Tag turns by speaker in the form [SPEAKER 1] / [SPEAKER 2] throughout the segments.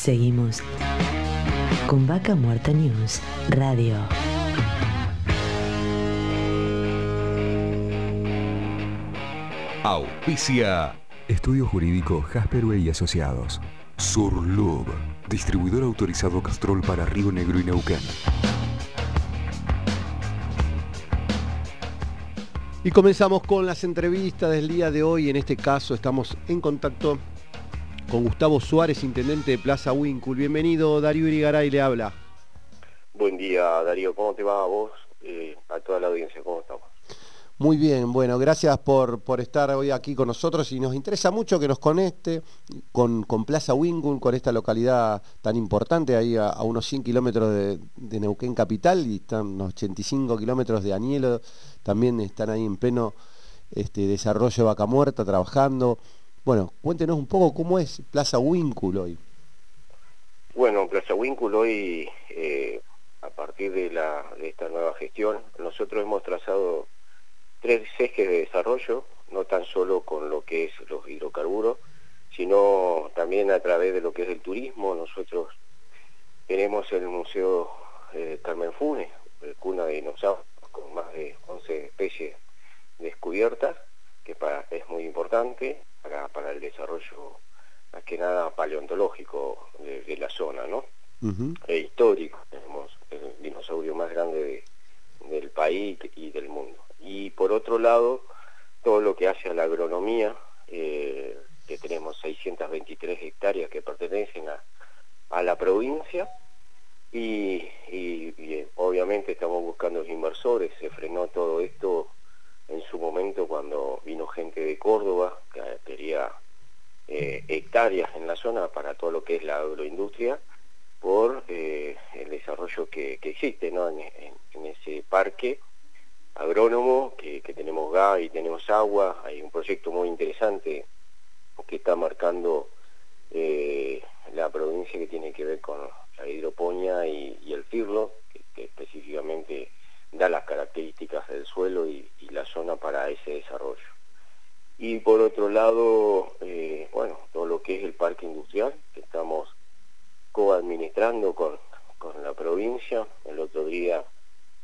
[SPEAKER 1] Seguimos con Vaca Muerta News Radio.
[SPEAKER 2] Auspicia.
[SPEAKER 3] Estudio Jurídico Jasperway y Asociados.
[SPEAKER 2] Surlub. Distribuidor autorizado Castrol para Río Negro y Neuquén.
[SPEAKER 4] Y comenzamos con las entrevistas del día de hoy. En este caso estamos en contacto con Gustavo Suárez, intendente de Plaza Wincul. Bienvenido, Darío Irigaray le habla.
[SPEAKER 5] Buen día, Darío. ¿Cómo te va a vos? Eh, a toda la audiencia, ¿cómo estamos?
[SPEAKER 4] Muy bien, bueno, gracias por, por, estar hoy aquí con nosotros y nos interesa mucho que nos conecte con, con Plaza Wincul, con esta localidad tan importante, ahí a, a unos 100 kilómetros de, de, Neuquén Capital y están unos 85 kilómetros de Añelo, también están ahí en pleno este, desarrollo de Vaca Muerta, trabajando. Bueno, cuéntenos un poco cómo es Plaza Wincul hoy.
[SPEAKER 5] Bueno, Plaza Wincul hoy, eh, a partir de, la, de esta nueva gestión, nosotros hemos trazado tres ejes de desarrollo, no tan solo con lo que es los hidrocarburos, sino también a través de lo que es el turismo. Nosotros tenemos el Museo eh, Carmen Funes, cuna de dinosaurios, con más de 11 especies descubiertas, que para, es muy importante para, para, el desarrollo, más que nada paleontológico de, de la zona, ¿no? Uh -huh. E histórico, tenemos el dinosaurio más grande de, del país y del mundo y por otro lado todo lo que hace a la agronomía eh, que tenemos 623 hectáreas que pertenecen a, a la provincia y, y, y, obviamente estamos buscando inversores se frenó todo esto en su momento cuando vino gente de Córdoba que quería eh, hectáreas en la zona para todo lo que es la agroindustria por eh, el desarrollo que, que en, ese parque agrónomo, que, tenemos gas y tenemos agua, hay un proyecto muy interesante que está marcando eh, la provincia que tiene que ver con la hidroponía y, el firlo, que, específicamente da las características del suelo y, la zona para ese desarrollo. Y por otro lado, eh, bueno, todo lo que es el parque industrial, que estamos co-administrando con, con la provincia, otro día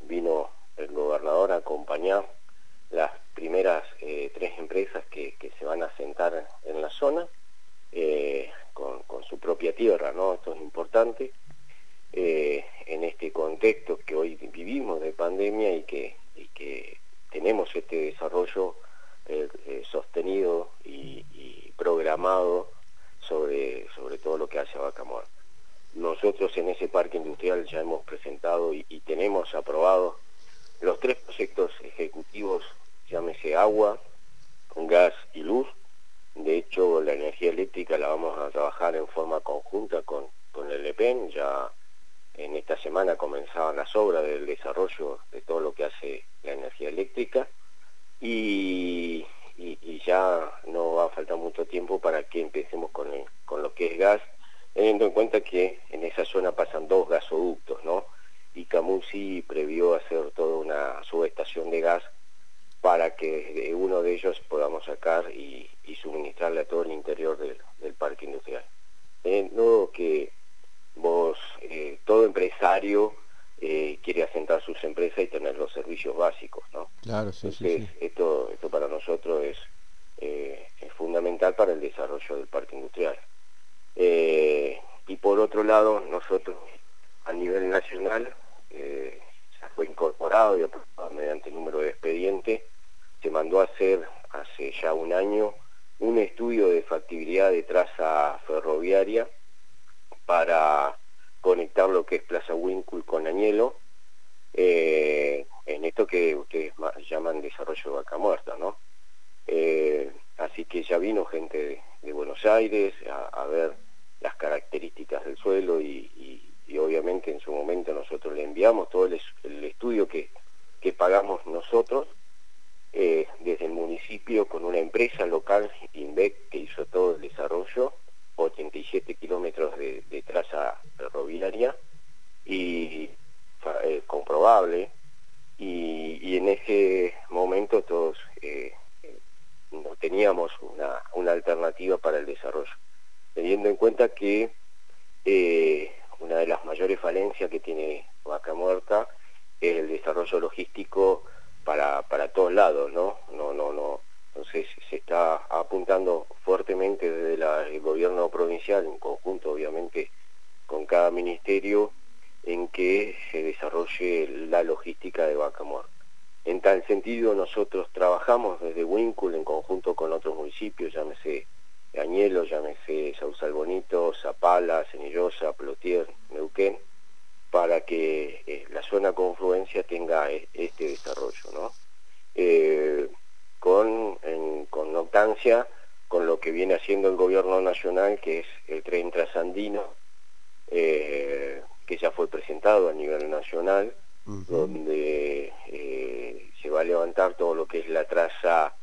[SPEAKER 5] vino el gobernador a acompañar las primeras eh, tres empresas que, se van a sentar en la zona eh, con, su propia tierra, ¿no? Esto es importante eh, en este contexto que hoy vivimos de pandemia y que, tenemos este desarrollo sostenido y, programado sobre, todo lo que hace a Vaca. Nosotros en ese parque industrial ya hemos presentado y, tenemos aprobado los tres proyectos ejecutivos, llámese agua, gas y luz. De hecho, la energía eléctrica la vamos a trabajar en forma conjunta con, con el EPEN. Ya en esta semana comenzaban las obras del desarrollo de todo lo que hace la energía eléctrica. Y, ya no va a faltar mucho tiempo para que empecemos con, con lo que es gas, teniendo en cuenta que en esa zona pasan dos gasoductos, ¿no? y Camusi previó hacer toda una subestación de gas para que de uno de ellos podamos sacar y, y suministrarle a todo el interior del, del parque industrial. Teniendo que vos, eh, todo empresario eh, quiere asentar sus empresas y tener los servicios básicos, ¿no?
[SPEAKER 4] Claro, sí,
[SPEAKER 5] Entonces,
[SPEAKER 4] sí, sí.
[SPEAKER 5] Esto, esto para nosotros es, eh, es fundamental para el desarrollo del parque industrial. Eh, y por otro lado, nosotros a nivel nacional eh, ya fue incorporado y aprobado mediante el número de expediente, se mandó a hacer hace ya un año un estudio de factibilidad de traza ferroviaria para conectar lo que es Plaza Wincul con Añelo, eh, en esto que ustedes llaman desarrollo de vaca muerta, ¿no? Eh, así que ya vino gente de, de Buenos Aires a, a, ver las características del suelo y, y y obviamente en su momento nosotros le enviamos todo el, el estudio que, que, pagamos eh, desde el municipio con una empresa local, INVEC, que hizo todo el desarrollo, 87 kilómetros de, traza ferroviaria y eh, comprobable y, y, en ese momento todos eh, no teníamos una, una alternativa para el desarrollo, teniendo en cuenta que eh, una de las mayores falencias que tiene Vaca Muerta es el desarrollo logístico para, para todos lados, ¿no? No, no, no. Entonces se está apuntando fuertemente desde el gobierno provincial, en conjunto obviamente con cada ministerio, en que se desarrolle la logística de Vaca Muerta. En tal sentido, nosotros trabajamos desde Wincul en conjunto con otros municipios, llámese Añelo, llámese Sausal Bonito, Zapala, Cenillosa, Plotier, Neuquén, para que eh, la zona confluencia tenga e, este desarrollo, ¿no? Eh, con, en connotancia con lo que viene haciendo el gobierno nacional, que es el tren trasandino, eh, que ya fue presentado a nivel nacional, donde se va a levantar todo lo que es la traza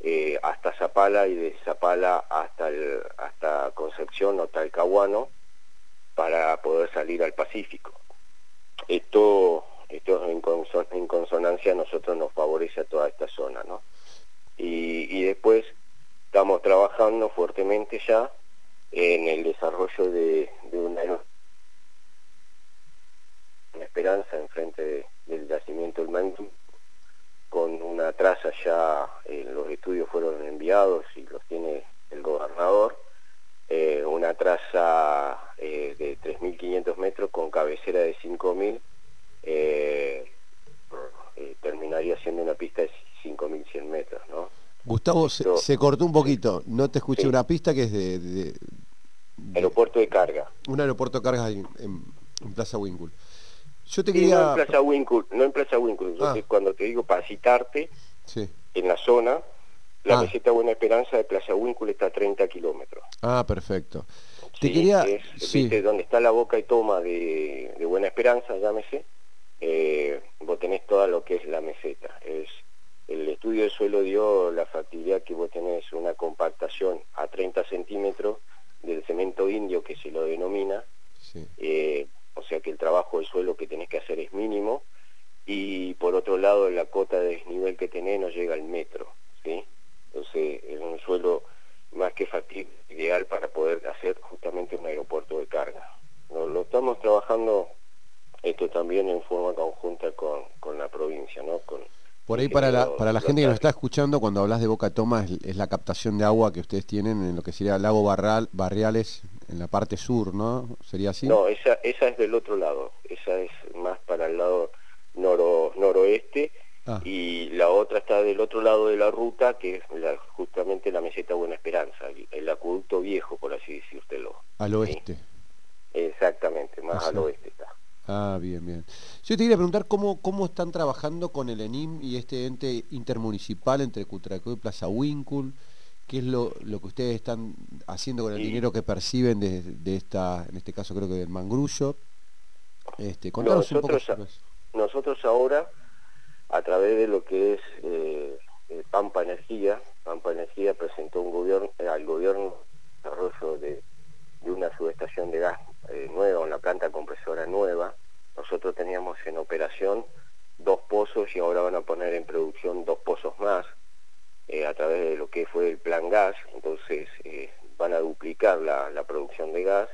[SPEAKER 5] eh, hasta Zapala y de Zapala hasta, el, hasta Concepción o Talcahuano para poder salir al Pacífico. Esto, esto en, consonancia a nosotros nos favorece a toda esta zona. ¿no? Y, después estamos trabajando fuertemente ya en el desarrollo de, una, esperanza enfrente del yacimiento del Mantu con una traza ya, eh, los estudios fueron enviados y los tiene el gobernador, eh, una traza eh, de 3.500 metros con cabecera de 5.000, terminaría siendo una pista de 5.100 metros, ¿no?
[SPEAKER 4] Gustavo, se, cortó un poquito, no te escuché una pista que es de,
[SPEAKER 5] Aeropuerto de carga.
[SPEAKER 4] Un aeropuerto de carga en, en Plaza Winkle.
[SPEAKER 5] Yo te quería... No en Plaza Winkle, no en Plaza Winkle. Ah. cuando te digo para citarte, en la zona, la ah. meseta Buena Esperanza de Plaza Winkle está a 30 kilómetros.
[SPEAKER 4] Ah, perfecto. te quería...
[SPEAKER 5] ¿viste? Donde está la boca y toma de, Buena Esperanza, llámese, eh, vos tenés toda lo que es la meseta. Es, el estudio de suelo dio la factibilidad que vos tenés una compactación a 30 centímetros del cemento indio que se lo denomina, eh, o sea que el trabajo del suelo que tenés que hacer es mínimo, y por otro lado la cota de desnivel que tenés no llega al metro, ¿sí? Entonces es un suelo más que factible, ideal para poder hacer justamente un aeropuerto de carga. Lo, estamos trabajando esto también en forma conjunta con, la provincia, ¿no? Con,
[SPEAKER 4] por ahí para la, para la gente que nos está escuchando, cuando hablas de Boca Toma, es, la captación de agua que ustedes tienen en lo que sería el lago Barral, Barriales, en la parte sur, ¿no? ¿Sería así?
[SPEAKER 5] No, esa, esa es del otro lado, esa es más para el lado noro, noroeste ah. y la otra está del otro lado de la ruta, que es justamente la meseta Buena Esperanza, el, acueducto viejo, por así decírtelo.
[SPEAKER 4] Al oeste.
[SPEAKER 5] Exactamente, más al oeste.
[SPEAKER 4] Ah, bien, bien. Yo te quería preguntar cómo, cómo están trabajando con el ENIM y este ente intermunicipal entre Cutracó y Plaza Wincul qué es lo, lo, que ustedes están haciendo con el dinero que perciben de, esta, en este caso creo que del mangrullo. Este,
[SPEAKER 5] contanos nosotros, un poco Nosotros ahora, a través de lo que es eh, Pampa Energía, Pampa Energía presentó un gobierno, eh, al gobierno desarrollo de, de, una subestación de gas eh, nueva, una planta compresora nueva. Nosotros teníamos en operación dos pozos y ahora van a poner en producción dos pozos más eh, a través de lo que fue el plan gas, entonces eh, van a duplicar la, producción de gas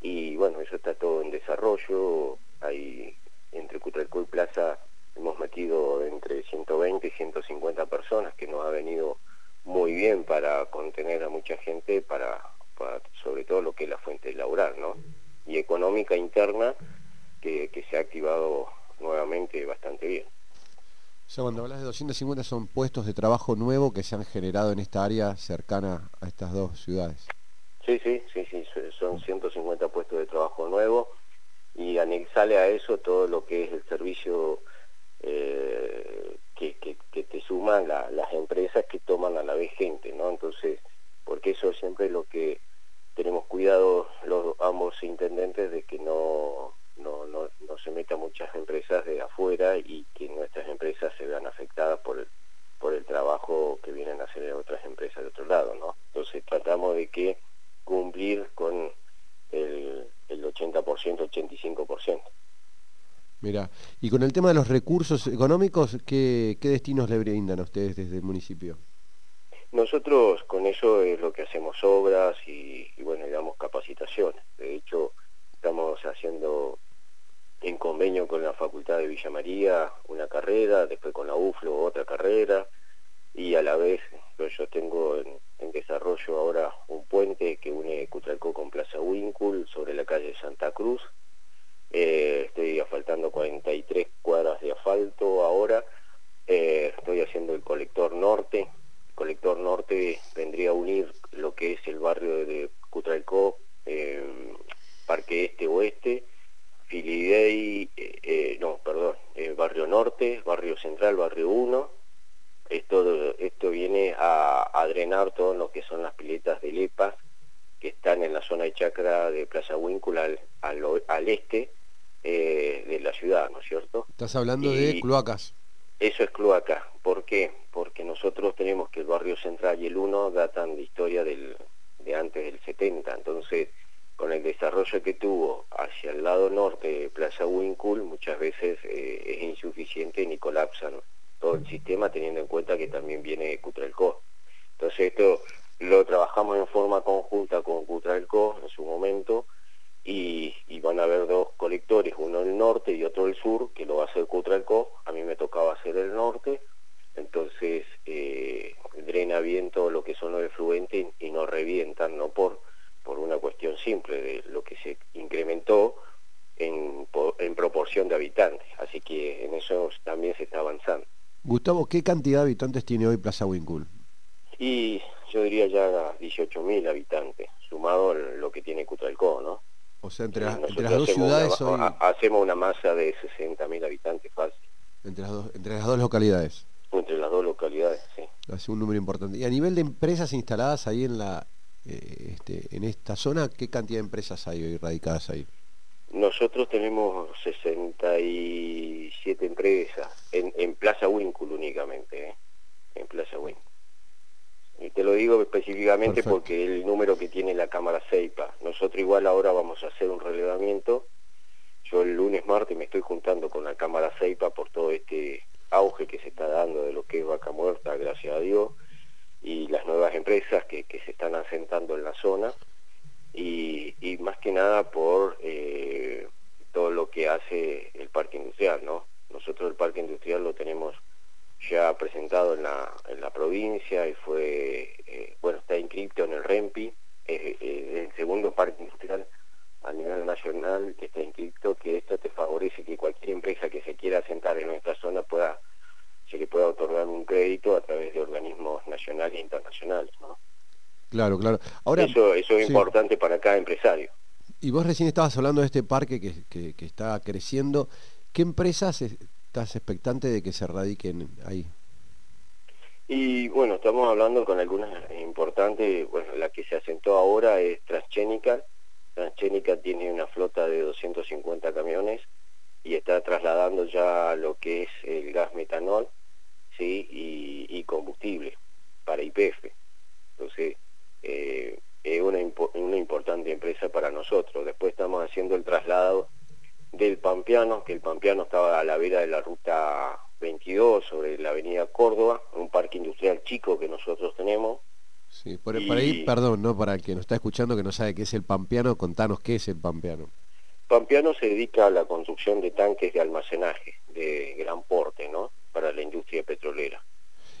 [SPEAKER 5] y bueno, eso está todo en desarrollo, hay entre Cutralcó y Plaza hemos metido entre 120 y 150 personas que nos ha venido muy bien para contener a mucha gente, para, sobre todo lo que es la fuente laboral, ¿no? Y económica interna que se ha activado nuevamente bastante bien.
[SPEAKER 4] O sea, cuando hablas de 250 son puestos de trabajo nuevo que se han generado en esta área cercana a estas dos ciudades.
[SPEAKER 5] Sí, sí, sí, sí, son 150 puestos de trabajo nuevo y anexale a eso todo lo que es el servicio eh, que, te suman las empresas que toman a la vez gente, ¿no? Entonces, porque eso siempre es lo que tenemos cuidado los ambos intendentes de que no no, no, no se metan muchas empresas de afuera y que nuestras empresas se vean afectadas por el, por el trabajo que vienen a hacer otras empresas de otro lado, ¿no? Entonces tratamos de que cumplir con el, el 80%, 85%.
[SPEAKER 4] Mira, y con el tema de los recursos económicos, ¿qué, qué destinos le brindan a ustedes desde el municipio?
[SPEAKER 5] Nosotros con eso es lo que hacemos obras y, bueno, damos capacitaciones. De hecho, estamos haciendo en convenio con la Facultad de Villa María una carrera, después con la UFLO otra carrera y a la vez yo tengo en, desarrollo ahora un puente que une Cutralcó con Plaza Wincul sobre la calle Santa Cruz. Eh, estoy asfaltando 43 cuadras de
[SPEAKER 4] Estás hablando de cloacas.
[SPEAKER 5] Eso es cloaca. ¿Por qué? Porque nosotros tenemos que el barrio central y el 1 datan de historia del, de antes del 70. Entonces, con el desarrollo que tuvo hacia el lado norte de Plaza Wincul, muchas veces eh, es insuficiente ni colapsan todo el sistema teniendo en cuenta que también viene Cutralco. Entonces esto lo trabajamos en forma conjunta con Cutralco en su momento y, van a haber dos colectores, uno el norte y otro el sur, que lo va a hacer Cutralco, a mí me tocaba hacer el norte, entonces eh, drena bien todo lo que son los efluentes y no revientan, no por, por una cuestión simple de lo que se incrementó en, en proporción de habitantes, así que en eso también se está avanzando.
[SPEAKER 4] Gustavo, ¿qué cantidad de habitantes tiene hoy Plaza Wincul?
[SPEAKER 5] Y yo diría ya 18.000 habitantes, sumado lo que tiene Cutralcó, ¿no?
[SPEAKER 4] O sea, entre, las dos ciudades hoy...
[SPEAKER 5] Hacemos una masa de 60.000 habitantes fácil.
[SPEAKER 4] Entre las, dos, entre las dos localidades.
[SPEAKER 5] Entre las dos localidades, sí.
[SPEAKER 4] Hace un número importante. Y a nivel de empresas instaladas ahí en la eh, este, en esta zona, ¿qué cantidad de empresas hay hoy radicadas ahí?
[SPEAKER 5] Nosotros tenemos 67 empresas en, Plaza Wincul únicamente, ¿eh? en Plaza Wincul. Y te lo digo específicamente porque el número que tiene la Cámara Ceipa. Nosotros igual ahora vamos a hacer un relevamiento. Yo el lunes, martes me estoy juntando con la Cámara Ceipa por todo este auge que se está dando de lo que es Vaca Muerta, gracias a Dios, y las nuevas empresas que, que se están asentando en la zona y, más que nada por eh, todo lo que hace el parque industrial, ¿no? Nosotros el parque industrial lo tenemos ya presentado en la, en la provincia y fue, eh, bueno, está inscrito en el REMPI, es el segundo parque industrial a nivel nacional que está inscrito, que esto te favorece que cualquier empresa que se quiera asentar en nuestra zona pueda, se le pueda otorgar un crédito a través de organismos nacionales e internacionales, ¿no?
[SPEAKER 4] Claro, claro.
[SPEAKER 5] Ahora, eso, eso es importante para cada empresario.
[SPEAKER 4] Y vos recién estabas hablando de este parque que, que, está creciendo. ¿Qué empresas estás expectante de que se radiquen ahí?
[SPEAKER 5] Y bueno, estamos hablando con algunas importantes, bueno, la que se asentó ahora es Transgénica. Transgénica tiene una flota de 250 camiones y está trasladando ya lo que es el gas metanol ¿sí? y, y combustible para IPF. Entonces, eh, es una, una importante empresa para nosotros. Después estamos haciendo el traslado del Pampeano, que el Pampeano estaba a la vera de la ruta 22 sobre la avenida Córdoba, un parque industrial chico que nosotros tenemos.
[SPEAKER 4] Sí, por, ahí, perdón, ¿no? Para el que nos está escuchando que no sabe qué es el Pampeano, contanos qué es el Pampeano.
[SPEAKER 5] Pampeano se dedica a la construcción de tanques de almacenaje de gran porte, ¿no? Para la industria petrolera.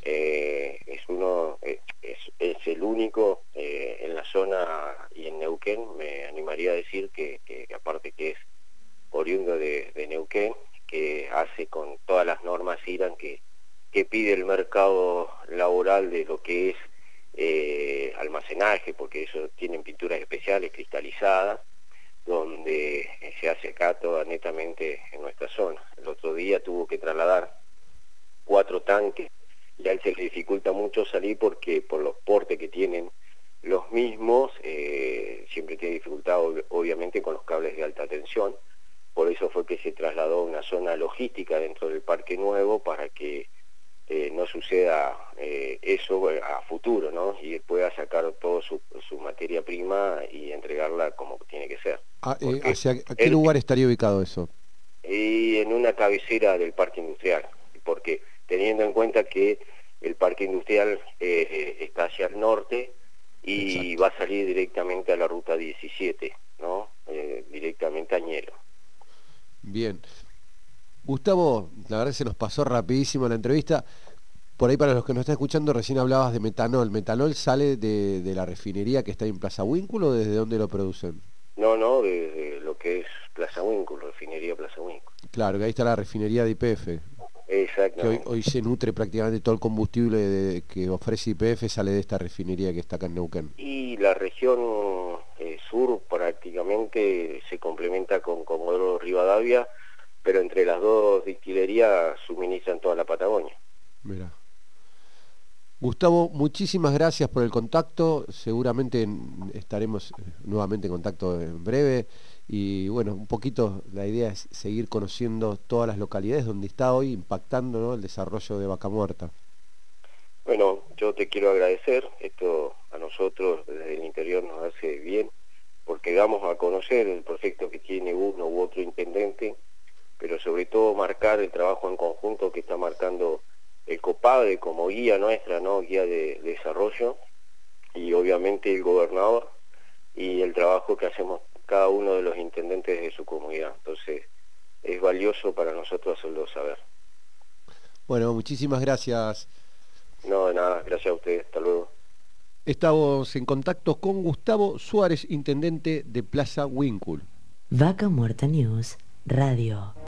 [SPEAKER 5] Eh, es uno eh, es, el único eh, en la zona y en Neuquén me animaría a decir que, aparte que es oriundo de, Neuquén que hace con todas las normas IRAN que, que pide el mercado laboral de lo que es almacenaje porque eso tienen pinturas especiales cristalizadas donde se hace acá toda netamente en nuestra zona. El otro día tuvo que trasladar cuatro tanques y a él se le dificulta mucho salir porque por los portes que tienen los mismos, eh, siempre tiene dificultad obviamente con los cables de alta tensión, por eso fue que se trasladó a una zona logística dentro del parque nuevo para que eh, no suceda eh, eso a futuro, ¿no? Y pueda sacar toda su, materia prima y entregarla como tiene que ser.
[SPEAKER 4] Ah, ¿A qué lugar estaría ubicado eso?
[SPEAKER 5] Y en una cabecera del parque industrial, porque teniendo en cuenta que el parque industrial eh, está hacia el norte y va a salir directamente a la ruta 17, ¿no? Eh, directamente a Ñelo.
[SPEAKER 4] Bien. Gustavo, la verdad se nos pasó rapidísimo la entrevista. Por ahí para los que nos están escuchando, recién hablabas de metanol. ¿Metanol sale de, de la refinería que está en Plaza Huínculo o desde dónde lo producen?
[SPEAKER 5] No, no, desde lo que es Plaza Huínculo, refinería Plaza Huínculo.
[SPEAKER 4] Claro, que ahí está la refinería de IPF.
[SPEAKER 5] Exacto.
[SPEAKER 4] Que hoy, hoy se nutre prácticamente todo el combustible de- que ofrece IPF sale de esta refinería que está acá en Neuquén.
[SPEAKER 5] Y la región sur prácticamente se complementa con Comodoro Rivadavia, pero entre las dos destilerías suministran toda la Patagonia.
[SPEAKER 4] Mira. Gustavo, muchísimas gracias por el contacto. Seguramente en- estaremos eh, nuevamente en contacto en breve. Y bueno, un poquito la idea es seguir conociendo todas las localidades donde está hoy impactando ¿no? el desarrollo de Vaca Muerta.
[SPEAKER 5] Bueno, yo te quiero agradecer, esto a nosotros desde el interior nos hace bien, porque damos a conocer el proyecto que tiene uno u otro intendente, pero sobre todo marcar el trabajo en conjunto que está marcando el COPADE como guía nuestra, ¿no? guía de, de desarrollo, y obviamente el gobernador, y el trabajo que hacemos cada uno de los intendentes de su comunidad. Entonces, es valioso para nosotros hacerlo saber.
[SPEAKER 4] Bueno, muchísimas gracias.
[SPEAKER 5] No, de nada, gracias a ustedes, hasta luego.
[SPEAKER 4] Estamos en contacto con Gustavo Suárez, intendente de Plaza Wincul.
[SPEAKER 1] Vaca Muerta News Radio.